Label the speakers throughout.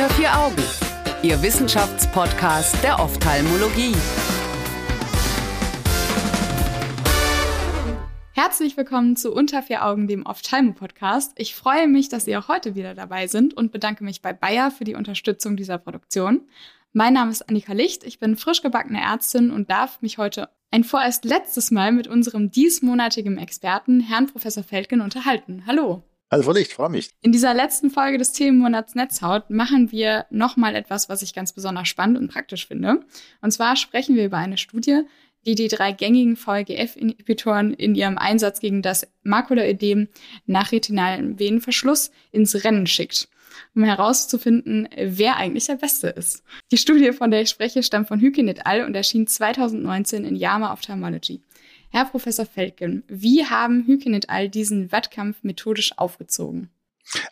Speaker 1: Unter vier Augen, Ihr Wissenschaftspodcast der Ophthalmologie.
Speaker 2: Herzlich willkommen zu Unter vier Augen, dem Ophthalmo-Podcast. Ich freue mich, dass Sie auch heute wieder dabei sind und bedanke mich bei Bayer für die Unterstützung dieser Produktion. Mein Name ist Annika Licht, ich bin frisch gebackene Ärztin und darf mich heute ein vorerst letztes Mal mit unserem diesmonatigen Experten, Herrn Professor Feldgen, unterhalten. Hallo.
Speaker 3: Also Frau Licht, freue mich.
Speaker 2: In dieser letzten Folge des Themenmonats Netzhaut machen wir nochmal etwas, was ich ganz besonders spannend und praktisch finde. Und zwar sprechen wir über eine Studie, die die drei gängigen VEGF-Inhibitoren in ihrem Einsatz gegen das Makulaödem nach retinalen Venenverschluss ins Rennen schickt, um herauszufinden, wer eigentlich der Beste ist. Die Studie, von der ich spreche, stammt von Hykin et al. und erschien 2019 in JAMA Ophthalmology. Herr Professor Feldgen, wie haben Hykin et al. diesen Wettkampf methodisch aufgezogen?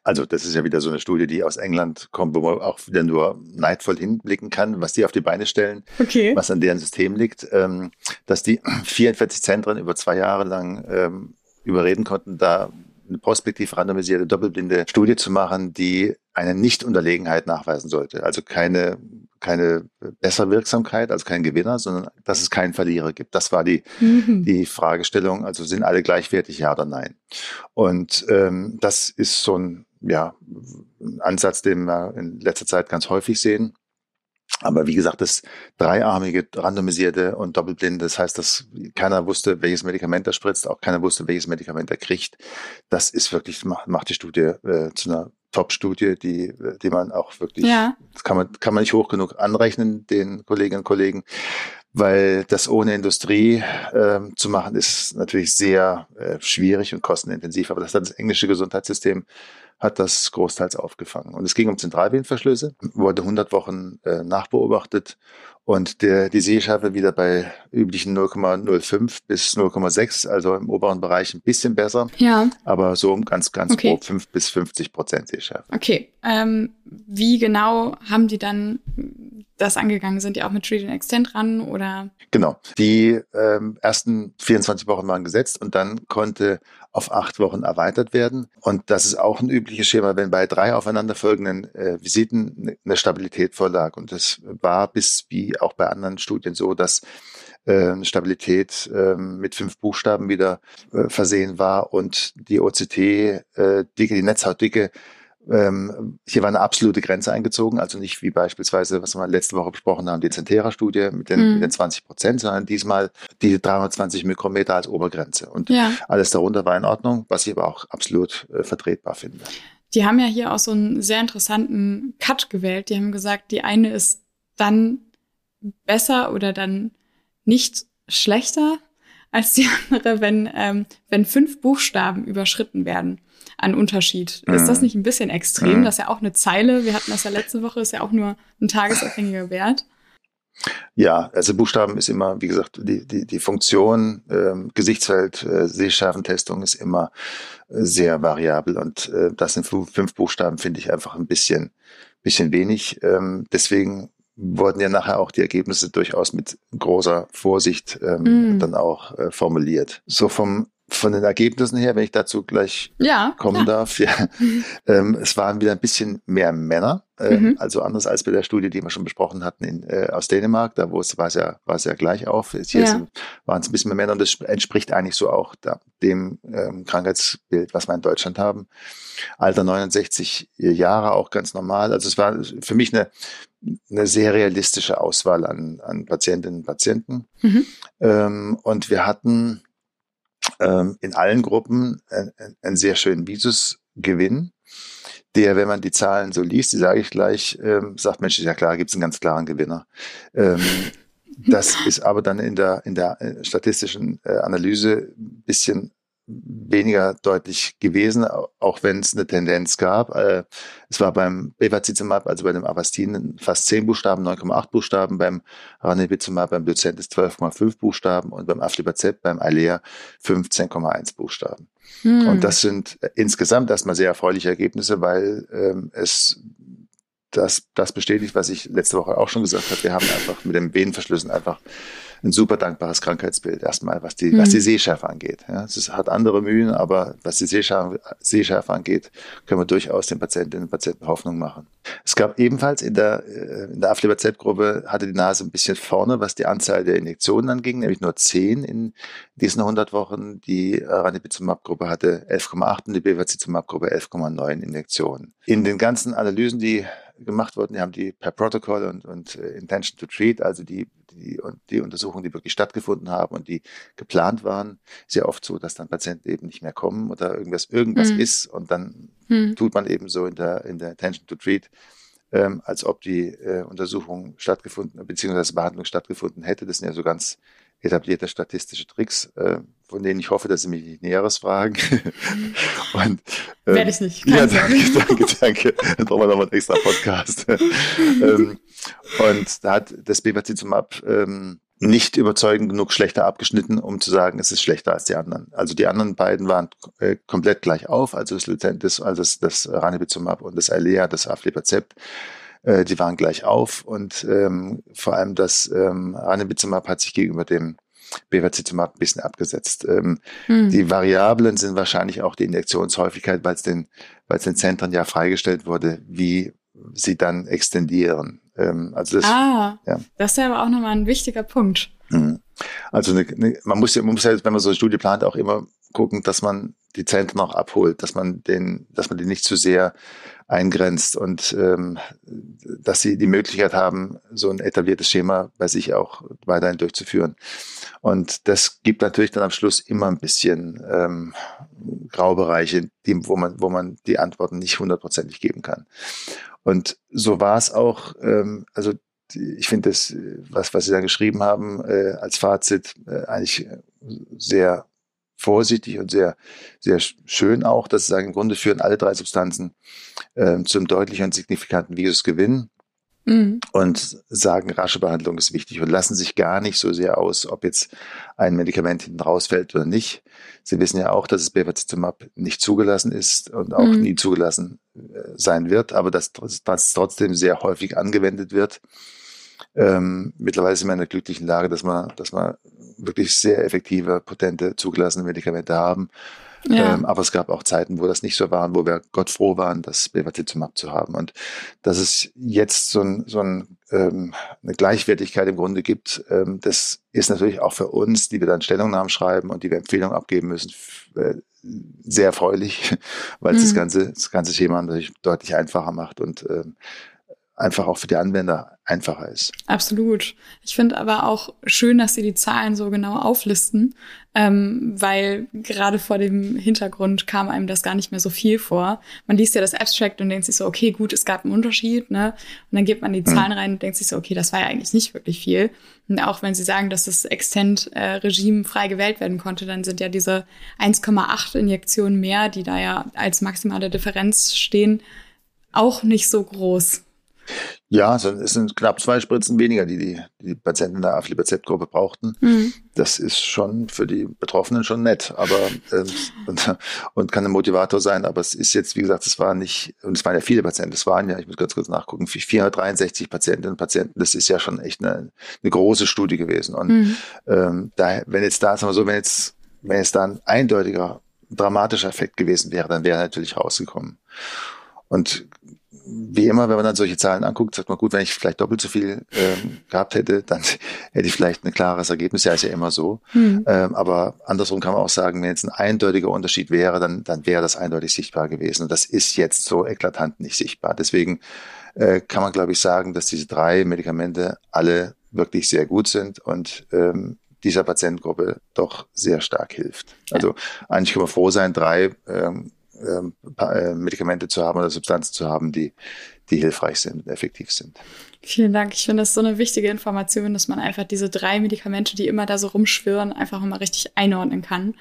Speaker 3: Also das ist ja wieder so eine Studie, die aus England kommt, wo man auch wieder nur neidvoll hinblicken kann, was die auf die Beine stellen, okay. was an deren System liegt, ähm, dass die 44 Zentren über zwei Jahre lang ähm, überreden konnten, da eine prospektiv randomisierte doppelblinde Studie zu machen, die eine Nichtunterlegenheit nachweisen sollte. Also keine, keine bessere Wirksamkeit, also kein Gewinner, sondern dass es keinen Verlierer gibt. Das war die, mhm. die Fragestellung. Also sind alle gleichwertig, ja oder nein? Und ähm, das ist so ein, ja, ein Ansatz, den wir in letzter Zeit ganz häufig sehen. Aber wie gesagt, das dreiarmige, randomisierte und doppelblinde, das heißt, dass keiner wusste, welches Medikament er spritzt, auch keiner wusste, welches Medikament er kriegt. Das ist wirklich, macht die Studie äh, zu einer Top-Studie, die, die man auch wirklich, ja. das kann man, kann man nicht hoch genug anrechnen, den Kolleginnen und Kollegen, weil das ohne Industrie äh, zu machen, ist natürlich sehr äh, schwierig und kostenintensiv. Aber das hat das englische Gesundheitssystem hat das großteils aufgefangen. Und es ging um Zentralvenenverschlüsse, wurde 100 Wochen äh, nachbeobachtet und der, die Sehschärfe wieder bei üblichen 0,05 bis 0,6, also im oberen Bereich ein bisschen besser. Ja. Aber so um ganz, ganz okay. grob 5 bis 50 Prozent Sehschärfe.
Speaker 2: Okay. Ähm, wie genau haben die dann das angegangen? Sind die auch mit Treat and Extend ran oder?
Speaker 3: Genau. Die ähm, ersten 24 Wochen waren gesetzt und dann konnte auf acht Wochen erweitert werden. Und das ist auch ein übliches Schema, wenn bei drei aufeinanderfolgenden äh, Visiten ne, eine Stabilität vorlag. Und das war bis wie auch bei anderen Studien so, dass äh, Stabilität äh, mit fünf Buchstaben wieder äh, versehen war und die OCT-Dicke, äh, die Netzhautdicke ähm, hier war eine absolute Grenze eingezogen, also nicht wie beispielsweise, was wir letzte Woche besprochen haben, die Centera-Studie mit, den, mhm. mit den 20 Prozent, sondern diesmal die 320 Mikrometer als Obergrenze. Und ja. alles darunter war in Ordnung, was ich aber auch absolut äh, vertretbar finde.
Speaker 2: Die haben ja hier auch so einen sehr interessanten Cut gewählt. Die haben gesagt, die eine ist dann besser oder dann nicht schlechter als die andere, wenn, ähm, wenn fünf Buchstaben überschritten werden an Unterschied. Ist das mhm. nicht ein bisschen extrem? Mhm. Das ist ja auch eine Zeile. Wir hatten das ja letzte Woche, ist ja auch nur ein tagesabhängiger Wert.
Speaker 3: Ja, also Buchstaben ist immer, wie gesagt, die, die, die Funktion, ähm, Gesichtsfeld, äh, Sehschärfentestung ist immer äh, sehr variabel und äh, das sind fünf Buchstaben finde ich einfach ein bisschen, bisschen wenig. Ähm, deswegen wurden ja nachher auch die Ergebnisse durchaus mit großer Vorsicht ähm, mm. dann auch äh, formuliert. So vom von den Ergebnissen her, wenn ich dazu gleich ja, kommen klar. darf, ja, ähm, es waren wieder ein bisschen mehr Männer, äh, mhm. also anders als bei der Studie, die wir schon besprochen hatten in, äh, aus Dänemark, da war es ja war es ja gleich auf. Hier ja. waren es ein bisschen mehr Männer und das entspricht eigentlich so auch da, dem ähm, Krankheitsbild, was wir in Deutschland haben. Alter 69 Jahre, auch ganz normal. Also es war für mich eine eine sehr realistische Auswahl an, an Patientinnen und Patienten. Mhm. Ähm, und wir hatten ähm, in allen Gruppen einen sehr schönen Visusgewinn, der, wenn man die Zahlen so liest, die sage ich gleich, ähm, sagt Mensch, ja klar, gibt es einen ganz klaren Gewinner. Ähm, das ist aber dann in der, in der äh, statistischen äh, Analyse ein bisschen weniger deutlich gewesen, auch wenn es eine Tendenz gab. Äh, es war beim Bevacizumab, also bei dem Avastin, fast 10 Buchstaben, 9,8 Buchstaben, beim Ranibizumab, beim Lucentis 12,5 Buchstaben und beim Aflibacet, beim Alea 15,1 Buchstaben. Hm. Und das sind insgesamt erstmal sehr erfreuliche Ergebnisse, weil ähm, es das, das bestätigt, was ich letzte Woche auch schon gesagt habe. Wir haben einfach mit den Venenverschlüssen einfach ein super dankbares Krankheitsbild erstmal, was die, mhm. was die Sehschärfe angeht. Ja, es hat andere Mühen, aber was die Sehschärfe, Sehschärfe angeht, können wir durchaus den Patientinnen und Patienten Hoffnung machen. Es gab ebenfalls in der, äh, in der Aflibercept-Gruppe hatte die Nase ein bisschen vorne, was die Anzahl der Injektionen anging, nämlich nur 10 in diesen 100 Wochen. Die Ranibizumab-Gruppe hatte 11,8 und die Bevacizumab-Gruppe 11,9 Injektionen. In den ganzen Analysen, die gemacht wurden, die haben die per Protocol und, und uh, Intention to Treat, also die, die, die Untersuchungen, die wirklich stattgefunden haben und die geplant waren, sehr oft so, dass dann Patienten eben nicht mehr kommen oder irgendwas, irgendwas mhm. ist und dann mhm. tut man eben so in der, in der Intention to Treat, ähm, als ob die äh, Untersuchung stattgefunden, beziehungsweise Behandlung stattgefunden hätte. Das sind ja so ganz etablierte statistische Tricks, äh, von denen ich hoffe, dass Sie mich nicht Näheres fragen.
Speaker 2: Und, ähm, Werde ich nicht.
Speaker 3: Ja, danke, danke, danke. Dann brauchen wir nochmal einen extra Podcast. ähm, und da hat das Bevacizumab ähm, nicht überzeugend genug schlechter abgeschnitten, um zu sagen, es ist schlechter als die anderen. Also die anderen beiden waren äh, komplett gleich auf, also das Lucentis, also das, das Ranibizumab und das Alea, das Aflibercept äh, die waren gleich auf und ähm, vor allem das ähm, Ranibizumab hat sich gegenüber dem Bevacizumab ein bisschen abgesetzt. Ähm, hm. Die Variablen sind wahrscheinlich auch die Injektionshäufigkeit, weil es den, weil es den Zentren ja freigestellt wurde, wie sie dann extendieren.
Speaker 2: Ähm, also das, ah, ja. das ist ja aber auch nochmal ein wichtiger Punkt.
Speaker 3: Mhm. Also eine, eine, man muss ja, man muss ja, wenn man so eine Studie plant, auch immer gucken, dass man die Zentren auch abholt, dass man den, dass man die nicht zu sehr eingrenzt und ähm, dass sie die Möglichkeit haben, so ein etabliertes Schema bei sich auch weiterhin durchzuführen. Und das gibt natürlich dann am Schluss immer ein bisschen ähm, Graubereiche, die, wo man, wo man die Antworten nicht hundertprozentig geben kann. Und so war es auch, ähm, also ich finde das, was, was Sie da geschrieben haben, äh, als Fazit äh, eigentlich sehr vorsichtig und sehr, sehr schön auch, dass sie sagen, im Grunde führen alle drei Substanzen äh, zum deutlichen und signifikanten Virusgewinn mhm. und sagen, rasche Behandlung ist wichtig und lassen sich gar nicht so sehr aus, ob jetzt ein Medikament hinten rausfällt oder nicht. Sie wissen ja auch, dass das Bevacizumab nicht zugelassen ist und auch mhm. nie zugelassen äh, sein wird, aber dass das trotzdem sehr häufig angewendet wird. Ähm, mittlerweile sind wir in einer glücklichen Lage, dass wir, dass wir wirklich sehr effektive, potente, zugelassene Medikamente haben. Ja. Ähm, aber es gab auch Zeiten, wo das nicht so war, wo wir Gott froh waren, das Bevacizumab zu haben. Und dass es jetzt so, ein, so ein, ähm, eine Gleichwertigkeit im Grunde gibt, ähm, das ist natürlich auch für uns, die wir dann Stellungnahmen schreiben und die wir Empfehlungen abgeben müssen, äh, sehr erfreulich, weil es mhm. das ganze das ganze Thema natürlich deutlich einfacher macht und ähm, einfach auch für die Anwender einfacher ist.
Speaker 2: Absolut. Ich finde aber auch schön, dass Sie die Zahlen so genau auflisten, ähm, weil gerade vor dem Hintergrund kam einem das gar nicht mehr so viel vor. Man liest ja das Abstract und denkt sich so, okay, gut, es gab einen Unterschied, ne? Und dann gibt man die hm. Zahlen rein und denkt sich so, okay, das war ja eigentlich nicht wirklich viel. Und auch wenn Sie sagen, dass das Extend-Regime frei gewählt werden konnte, dann sind ja diese 1,8 Injektionen mehr, die da ja als maximale Differenz stehen, auch nicht so groß.
Speaker 3: Ja, es sind knapp zwei Spritzen weniger, die die, die Patienten der Aflibercept-Gruppe brauchten. Mhm. Das ist schon für die Betroffenen schon nett, aber äh, und, und kann ein Motivator sein. Aber es ist jetzt, wie gesagt, es waren nicht, und es waren ja viele Patienten, es waren ja, ich muss ganz kurz nachgucken, 463 Patientinnen und Patienten. Das ist ja schon echt eine, eine große Studie gewesen. Und mhm. ähm, da, wenn jetzt da, sagen wir so, wenn jetzt, wenn jetzt da ein eindeutiger dramatischer Effekt gewesen wäre, dann wäre er natürlich rausgekommen. Und wie immer, wenn man dann solche Zahlen anguckt, sagt man, gut, wenn ich vielleicht doppelt so viel ähm, gehabt hätte, dann hätte ich vielleicht ein klares Ergebnis. Ja, ist ja immer so. Mhm. Ähm, aber andersrum kann man auch sagen, wenn jetzt ein eindeutiger Unterschied wäre, dann, dann wäre das eindeutig sichtbar gewesen. Und das ist jetzt so eklatant nicht sichtbar. Deswegen äh, kann man, glaube ich, sagen, dass diese drei Medikamente alle wirklich sehr gut sind und ähm, dieser Patientengruppe doch sehr stark hilft. Also eigentlich können wir froh sein, drei ähm, ähm, äh, Medikamente zu haben oder Substanzen zu haben, die, die hilfreich sind und effektiv sind.
Speaker 2: Vielen Dank. Ich finde das so eine wichtige Information, dass man einfach diese drei Medikamente, die immer da so rumschwirren, einfach mal richtig einordnen kann.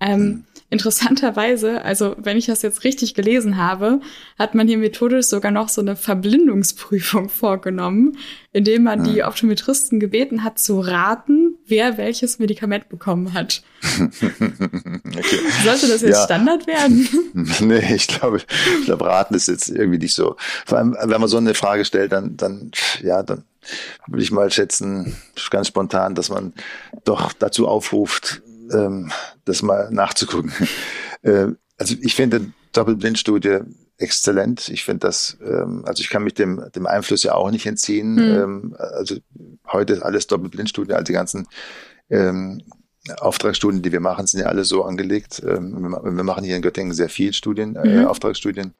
Speaker 2: Ähm, mhm. Interessanterweise, also wenn ich das jetzt richtig gelesen habe, hat man hier methodisch sogar noch so eine Verblindungsprüfung vorgenommen, indem man die Optometristen gebeten hat zu raten, wer welches Medikament bekommen hat. okay. Sollte das jetzt ja. Standard werden?
Speaker 3: nee, ich glaube, ich glaube, raten ist jetzt irgendwie nicht so. Vor allem, wenn man so eine Frage stellt, dann, dann, ja, dann würde ich mal schätzen, ganz spontan, dass man doch dazu aufruft, ähm, das mal nachzugucken. äh, also ich finde Doppelblindstudie exzellent. Ich finde das, ähm, also ich kann mich dem, dem Einfluss ja auch nicht entziehen. Mhm. Ähm, also heute ist alles Doppelblindstudie, also die ganzen ähm, Auftragsstudien, die wir machen, sind ja alle so angelegt. Ähm, wir machen hier in Göttingen sehr viel Studien, äh, mhm. Auftragsstudien.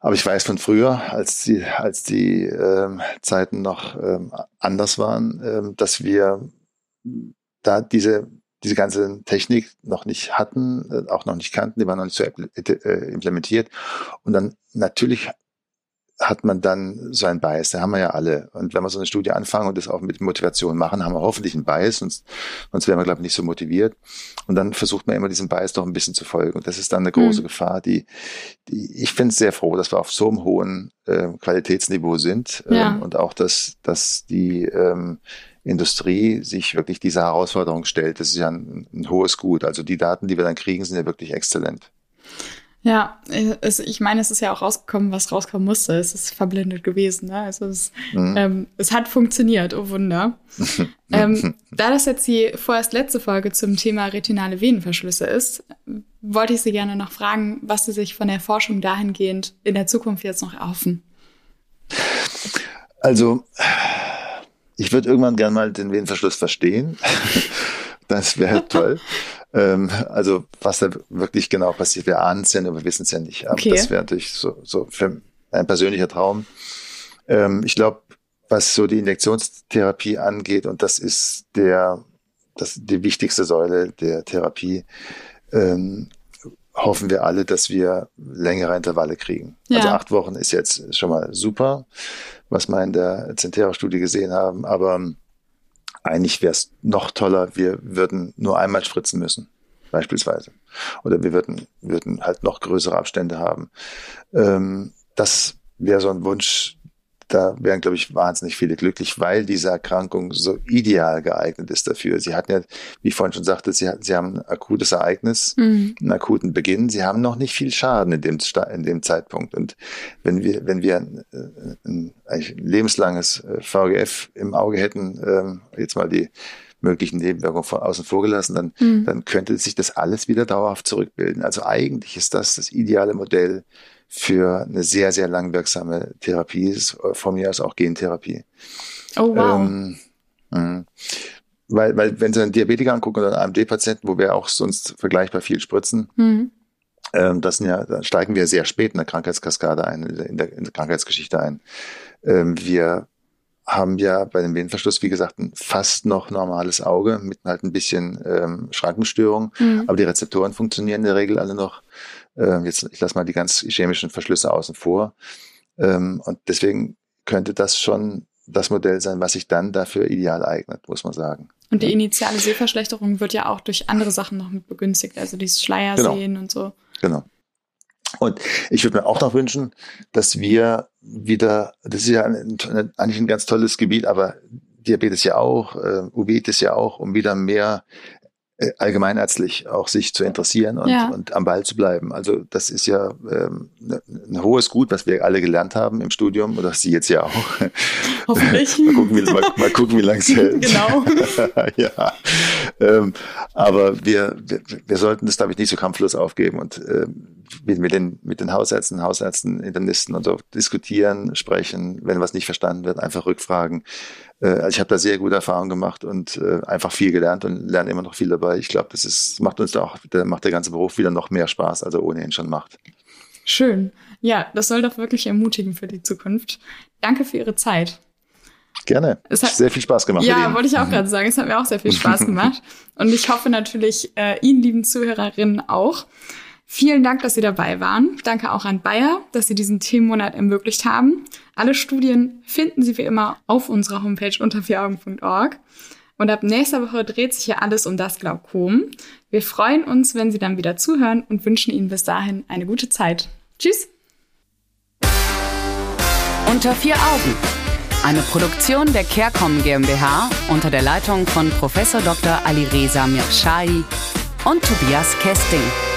Speaker 3: Aber ich weiß von früher, als die, als die ähm, Zeiten noch ähm, anders waren, ähm, dass wir da diese, diese ganze Technik noch nicht hatten, äh, auch noch nicht kannten, die waren noch nicht so äh, implementiert. Und dann natürlich hat man dann so ein Bias, den haben wir ja alle. Und wenn wir so eine Studie anfangen und das auch mit Motivation machen, haben wir hoffentlich einen Bias, sonst, sonst wären wir, glaube ich, nicht so motiviert. Und dann versucht man immer diesem Bias doch ein bisschen zu folgen. Und das ist dann eine große mhm. Gefahr, die, die ich finde es sehr froh, dass wir auf so einem hohen äh, Qualitätsniveau sind ja. ähm, und auch, dass, dass die ähm, Industrie sich wirklich dieser Herausforderung stellt. Das ist ja ein, ein hohes Gut. Also die Daten, die wir dann kriegen, sind ja wirklich exzellent.
Speaker 2: Ja, es, ich meine, es ist ja auch rausgekommen, was rauskommen musste. Es ist verblendet gewesen. Ne? Also es, mhm. ähm, es hat funktioniert, oh Wunder. ähm, da das jetzt die vorerst letzte Folge zum Thema retinale Venenverschlüsse ist, wollte ich Sie gerne noch fragen, was Sie sich von der Forschung dahingehend in der Zukunft jetzt noch erhoffen.
Speaker 3: Also, ich würde irgendwann gern mal den Venenverschluss verstehen. das wäre toll. Ähm, also was da wirklich genau passiert, wir ahnen es ja, aber wir wissen es ja nicht. Aber okay. das wäre natürlich so, so ein persönlicher Traum. Ähm, ich glaube, was so die Injektionstherapie angeht, und das ist der, das die wichtigste Säule der Therapie, ähm, hoffen wir alle, dass wir längere Intervalle kriegen. Ja. Also acht Wochen ist jetzt schon mal super, was wir in der Centera-Studie gesehen haben, aber eigentlich wäre es noch toller, wir würden nur einmal spritzen müssen, beispielsweise. Oder wir würden, würden halt noch größere Abstände haben. Ähm, das wäre so ein Wunsch, da wären, glaube ich, wahnsinnig viele glücklich, weil diese Erkrankung so ideal geeignet ist dafür. Sie hatten ja, wie ich vorhin schon sagte, Sie, Sie haben ein akutes Ereignis, mhm. einen akuten Beginn. Sie haben noch nicht viel Schaden in dem, in dem Zeitpunkt. Und wenn wir, wenn wir ein, ein, ein lebenslanges äh, VGF im Auge hätten, ähm, jetzt mal die möglichen Nebenwirkungen von außen vor gelassen, dann, mhm. dann könnte sich das alles wieder dauerhaft zurückbilden. Also eigentlich ist das das ideale Modell für eine sehr, sehr langwirksame Therapie ist, von mir aus auch Gentherapie.
Speaker 2: Oh, wow. Ähm,
Speaker 3: mh. weil, weil, wenn Sie einen Diabetiker angucken oder einen AMD-Patienten, wo wir auch sonst vergleichbar viel spritzen, mhm. ähm, das sind ja, da steigen wir sehr spät in der Krankheitskaskade ein, in der, in der Krankheitsgeschichte ein. Ähm, wir haben ja bei dem Venenverschluss, wie gesagt, ein fast noch normales Auge mit halt ein bisschen ähm, Schrankenstörung, mhm. aber die Rezeptoren funktionieren in der Regel alle noch. Ähm, jetzt, ich lasse mal die ganz chemischen Verschlüsse außen vor. Ähm, und deswegen könnte das schon das Modell sein, was sich dann dafür ideal eignet, muss man sagen.
Speaker 2: Und die initiale Sehverschlechterung wird ja auch durch andere Sachen noch mit begünstigt, also dieses Schleiersehen genau. und so.
Speaker 3: Genau. Und ich würde mir auch noch wünschen, dass wir wieder, das ist ja ein, eigentlich ein ganz tolles Gebiet, aber Diabetes ja auch, äh, Uveitis ja auch, um wieder mehr allgemeinärztlich auch sich zu interessieren und, ja. und am Ball zu bleiben. Also das ist ja ähm, ne, ein hohes Gut, was wir alle gelernt haben im Studium oder Sie jetzt ja auch.
Speaker 2: Hoffentlich.
Speaker 3: mal, gucken, wie, mal, mal gucken, wie lange es hält.
Speaker 2: Genau.
Speaker 3: ja. Ähm, aber wir, wir, wir sollten das, glaube ich, nicht so kampflos aufgeben und ähm, mit, den, mit den Hausärzten, Hausärzten, Internisten und so diskutieren, sprechen, wenn was nicht verstanden wird, einfach rückfragen. Äh, also ich habe da sehr gute Erfahrungen gemacht und äh, einfach viel gelernt und lerne immer noch viel dabei. Ich glaube, das ist, macht uns da auch, macht der ganze Beruf wieder noch mehr Spaß, als er ohnehin schon macht.
Speaker 2: Schön. Ja, das soll doch wirklich ermutigen für die Zukunft. Danke für Ihre Zeit.
Speaker 3: Gerne. Es hat sehr viel Spaß gemacht.
Speaker 2: Ja, wollte ich auch gerade sagen. Es hat mir auch sehr viel Spaß gemacht. Und ich hoffe natürlich äh, Ihnen, lieben Zuhörerinnen, auch. Vielen Dank, dass Sie dabei waren. Danke auch an Bayer, dass Sie diesen Themenmonat ermöglicht haben. Alle Studien finden Sie wie immer auf unserer Homepage unter vieraugen.org. Und ab nächster Woche dreht sich ja alles um das Glaukom. Wir freuen uns, wenn Sie dann wieder zuhören und wünschen Ihnen bis dahin eine gute Zeit. Tschüss!
Speaker 1: Unter vier Augen. Eine Produktion der CareCom GmbH unter der Leitung von Prof. Dr. Alireza Mirshahi und Tobias Kesting.